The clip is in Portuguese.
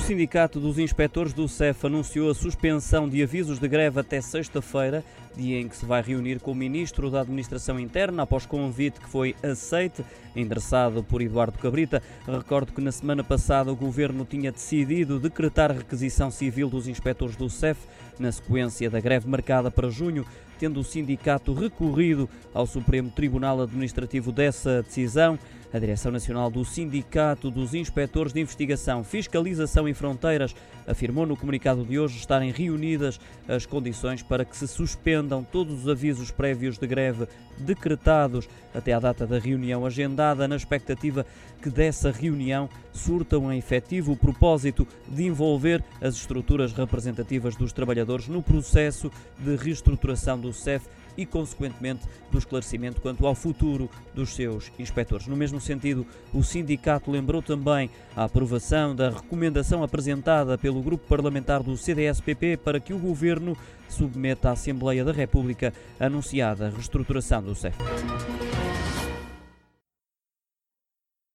Sindicato dos Inspectores do CEF anunciou a suspensão de avisos de greve até sexta-feira, dia em que se vai reunir com o Ministro da Administração Interna após convite que foi aceite, endereçado por Eduardo Cabrita. Recordo que na semana passada o Governo tinha decidido decretar requisição civil dos inspectores do CEF na sequência da greve marcada para junho, tendo o sindicato recorrido ao Supremo Tribunal Administrativo dessa decisão. A Direção Nacional do Sindicato dos Inspectores de Investigação, Fiscalização e Fronteiras afirmou no comunicado de hoje estarem reunidas as condições para que se suspendam todos os avisos prévios de greve decretados até à data da reunião agendada, na expectativa que dessa reunião surtam um efetivo propósito de envolver as estruturas representativas dos trabalhadores no processo de reestruturação do CEF e, consequentemente, do esclarecimento quanto ao futuro dos seus inspectores. No mesmo sentido, o sindicato lembrou também a aprovação da recomendação apresentada pelo grupo parlamentar do CDS-PP para que o governo submeta à Assembleia da República a anunciada reestruturação do CEF.